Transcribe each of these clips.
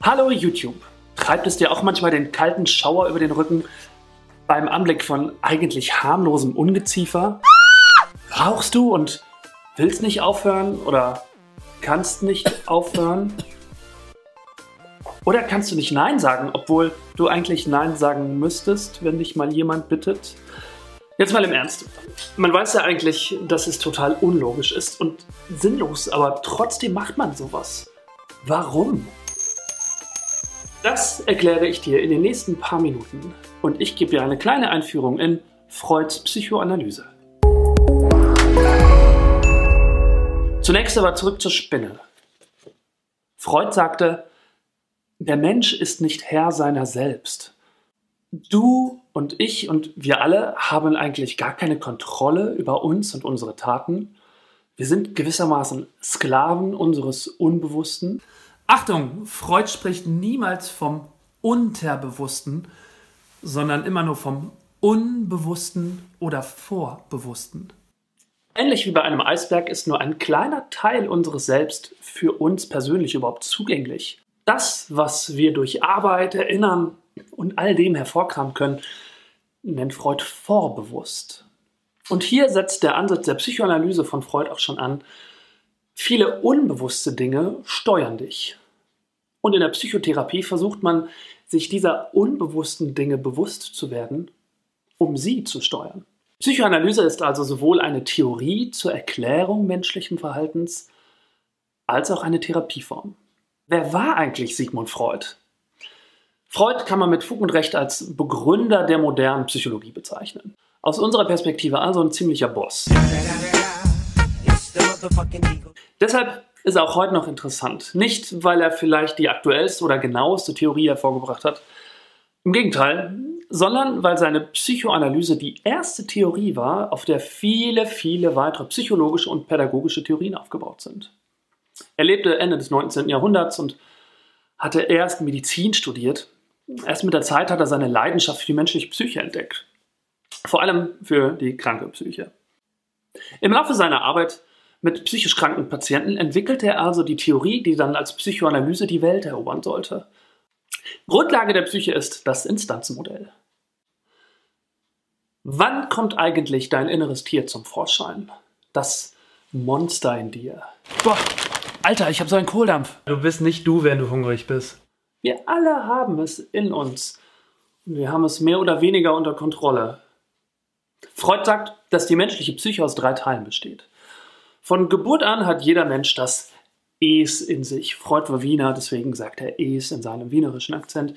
Hallo YouTube. Treibt es dir auch manchmal den kalten Schauer über den Rücken beim Anblick von eigentlich harmlosem Ungeziefer? Rauchst du und willst nicht aufhören oder kannst nicht aufhören? Oder kannst du nicht Nein sagen, obwohl du eigentlich Nein sagen müsstest, wenn dich mal jemand bittet? Jetzt mal im Ernst. Man weiß ja eigentlich, dass es total unlogisch ist und sinnlos, aber trotzdem macht man sowas. Warum? Das erkläre ich dir in den nächsten paar Minuten und ich gebe dir eine kleine Einführung in Freuds Psychoanalyse. Zunächst aber zurück zur Spinne. Freud sagte, der Mensch ist nicht Herr seiner selbst. Du und ich und wir alle haben eigentlich gar keine Kontrolle über uns und unsere Taten. Wir sind gewissermaßen Sklaven unseres Unbewussten. Achtung, Freud spricht niemals vom Unterbewussten, sondern immer nur vom Unbewussten oder Vorbewussten. Ähnlich wie bei einem Eisberg ist nur ein kleiner Teil unseres Selbst für uns persönlich überhaupt zugänglich. Das, was wir durch Arbeit, Erinnern und all dem hervorkramen können, nennt Freud vorbewusst. Und hier setzt der Ansatz der Psychoanalyse von Freud auch schon an. Viele unbewusste Dinge steuern dich. Und in der Psychotherapie versucht man, sich dieser unbewussten Dinge bewusst zu werden, um sie zu steuern. Psychoanalyse ist also sowohl eine Theorie zur Erklärung menschlichen Verhaltens als auch eine Therapieform. Wer war eigentlich Sigmund Freud? Freud kann man mit Fug und Recht als Begründer der modernen Psychologie bezeichnen. Aus unserer Perspektive also ein ziemlicher Boss. Deshalb ist er auch heute noch interessant. Nicht, weil er vielleicht die aktuellste oder genaueste Theorie hervorgebracht hat. Im Gegenteil, sondern weil seine Psychoanalyse die erste Theorie war, auf der viele, viele weitere psychologische und pädagogische Theorien aufgebaut sind. Er lebte Ende des 19. Jahrhunderts und hatte erst Medizin studiert. Erst mit der Zeit hat er seine Leidenschaft für die menschliche Psyche entdeckt. Vor allem für die kranke Psyche. Im Laufe seiner Arbeit mit psychisch kranken Patienten entwickelte er also die Theorie, die dann als Psychoanalyse die Welt erobern sollte. Grundlage der Psyche ist das Instanzenmodell. Wann kommt eigentlich dein inneres Tier zum Vorschein? Das Monster in dir. Boah, Alter, ich habe so einen Kohldampf. Du bist nicht du, wenn du hungrig bist. Wir alle haben es in uns. Und wir haben es mehr oder weniger unter Kontrolle. Freud sagt, dass die menschliche Psyche aus drei Teilen besteht. Von Geburt an hat jeder Mensch das Es in sich. Freud war Wiener, deswegen sagt er Es in seinem wienerischen Akzent.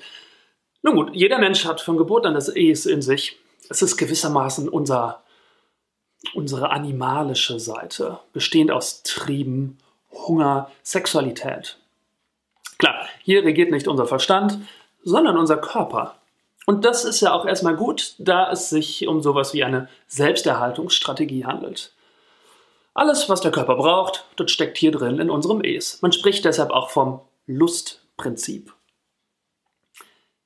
Nun gut, jeder Mensch hat von Geburt an das Es in sich. Es ist gewissermaßen unser, unsere animalische Seite, bestehend aus Trieben, Hunger, Sexualität. Klar, hier regiert nicht unser Verstand, sondern unser Körper. Und das ist ja auch erstmal gut, da es sich um sowas wie eine Selbsterhaltungsstrategie handelt. Alles, was der Körper braucht, das steckt hier drin in unserem Es. Man spricht deshalb auch vom Lustprinzip.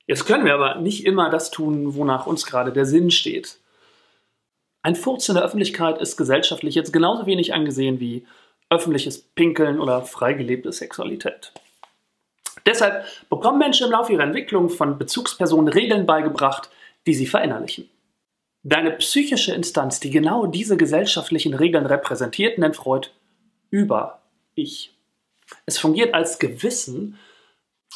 Jetzt können wir aber nicht immer das tun, wonach uns gerade der Sinn steht. Ein Furz in der Öffentlichkeit ist gesellschaftlich jetzt genauso wenig angesehen wie öffentliches Pinkeln oder freigelebte Sexualität. Deshalb bekommen Menschen im Laufe ihrer Entwicklung von Bezugspersonen Regeln beigebracht, die sie verinnerlichen. Deine psychische Instanz, die genau diese gesellschaftlichen Regeln repräsentiert, nennt Freud Über-Ich. Es fungiert als Gewissen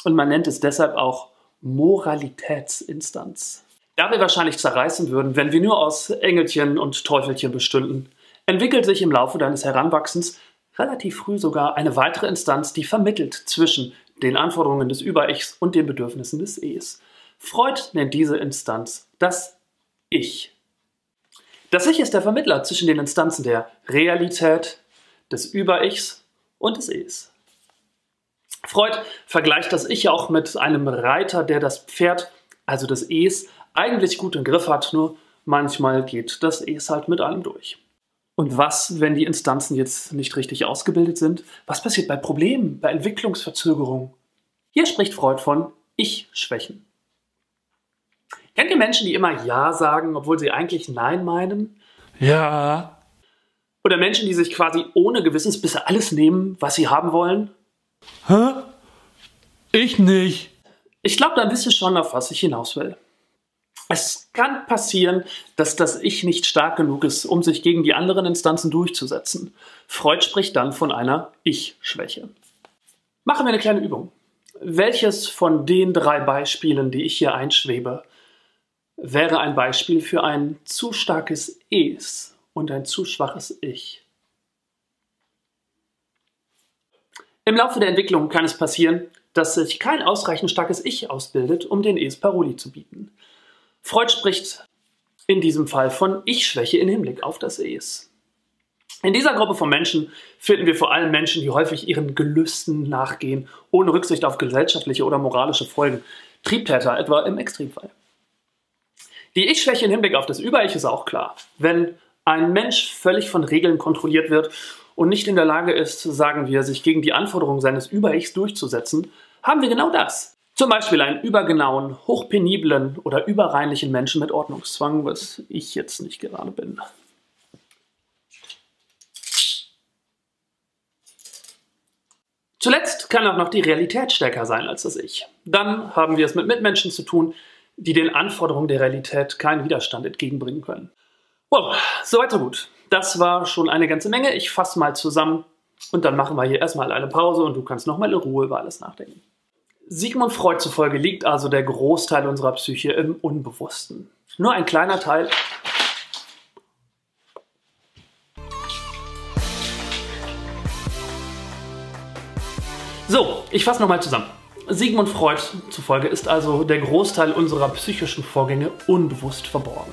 und man nennt es deshalb auch Moralitätsinstanz. Da wir wahrscheinlich zerreißen würden, wenn wir nur aus Engelchen und Teufelchen bestünden, entwickelt sich im Laufe deines Heranwachsens relativ früh sogar eine weitere Instanz, die vermittelt zwischen den Anforderungen des Über-Ichs und den Bedürfnissen des Es. Freud nennt diese Instanz das Ich. Das Ich ist der Vermittler zwischen den Instanzen der Realität, des Über-Ichs und des Es. Freud vergleicht das Ich auch mit einem Reiter, der das Pferd, also das Es, eigentlich gut im Griff hat, nur manchmal geht das Es halt mit allem durch. Und was, wenn die Instanzen jetzt nicht richtig ausgebildet sind? Was passiert bei Problemen, bei Entwicklungsverzögerungen? Hier spricht Freud von Ich-Schwächen. Kennt ihr Menschen, die immer Ja sagen, obwohl sie eigentlich Nein meinen? Ja. Oder Menschen, die sich quasi ohne Gewissensbisse alles nehmen, was sie haben wollen? Hä? Ich nicht. Ich glaube, dann wisst ihr schon, auf was ich hinaus will. Es kann passieren, dass das Ich nicht stark genug ist, um sich gegen die anderen Instanzen durchzusetzen. Freud spricht dann von einer Ich-Schwäche. Machen wir eine kleine Übung. Welches von den drei Beispielen, die ich hier einschwebe, wäre ein Beispiel für ein zu starkes Es und ein zu schwaches Ich? Im Laufe der Entwicklung kann es passieren, dass sich kein ausreichend starkes Ich ausbildet, um den Es Paroli zu bieten. Freud spricht in diesem Fall von Ich-Schwäche in Hinblick auf das Es. In dieser Gruppe von Menschen finden wir vor allem Menschen, die häufig ihren Gelüsten nachgehen, ohne Rücksicht auf gesellschaftliche oder moralische Folgen. Triebtäter etwa im Extremfall. Die Ich-Schwäche im Hinblick auf das Über-Ich ist auch klar. Wenn ein Mensch völlig von Regeln kontrolliert wird und nicht in der Lage ist, sagen wir, sich gegen die Anforderungen seines Über-Ichs durchzusetzen, haben wir genau das. Zum Beispiel einen übergenauen, hochpeniblen oder überreinlichen Menschen mit Ordnungszwang, was ich jetzt nicht gerade bin. Zuletzt kann auch noch die Realität stärker sein als das Ich. Dann haben wir es mit Mitmenschen zu tun, die den Anforderungen der Realität keinen Widerstand entgegenbringen können. Wow, soweit so gut. Das war schon eine ganze Menge. Ich fasse mal zusammen und dann machen wir hier erstmal eine Pause und du kannst nochmal in Ruhe über alles nachdenken. Sigmund Freud zufolge liegt also der Großteil unserer Psyche im Unbewussten. Nur ein kleiner Teil So, ich fasse nochmal zusammen. Sigmund Freud zufolge ist also der Großteil unserer psychischen Vorgänge unbewusst verborgen.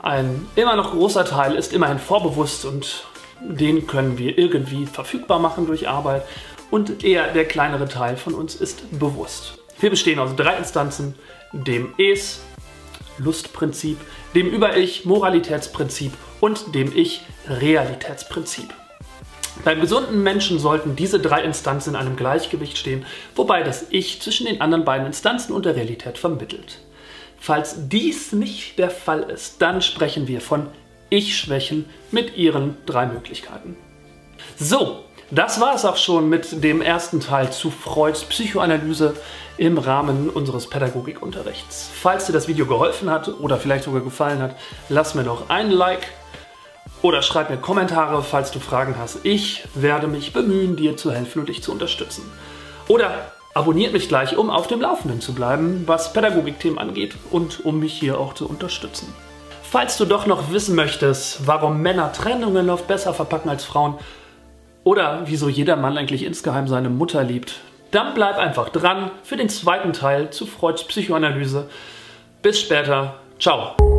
Ein immer noch großer Teil ist immerhin vorbewusst und den können wir irgendwie verfügbar machen durch Arbeit und eher der kleinere Teil von uns ist bewusst. Wir bestehen aus drei Instanzen, dem Es, Lustprinzip, dem Über-Ich, Moralitätsprinzip und dem Ich, Realitätsprinzip. Beim gesunden Menschen sollten diese drei Instanzen in einem Gleichgewicht stehen, wobei das Ich zwischen den anderen beiden Instanzen und der Realität vermittelt. Falls dies nicht der Fall ist, dann sprechen wir von Ich-Schwächen mit ihren drei Möglichkeiten. So, das war es auch schon mit dem ersten Teil zu Freuds Psychoanalyse im Rahmen unseres Pädagogikunterrichts. Falls dir das Video geholfen hat oder vielleicht sogar gefallen hat, lass mir doch ein Like oder schreib mir Kommentare, falls du Fragen hast. Ich werde mich bemühen, dir zu helfen und dich zu unterstützen. Oder abonniert mich gleich, um auf dem Laufenden zu bleiben, was Pädagogikthemen angeht und um mich hier auch zu unterstützen. Falls du doch noch wissen möchtest, warum Männer Trennungen oft besser verpacken als Frauen oder wieso jeder Mann eigentlich insgeheim seine Mutter liebt, dann bleib einfach dran für den zweiten Teil zu Freuds Psychoanalyse. Bis später. Ciao.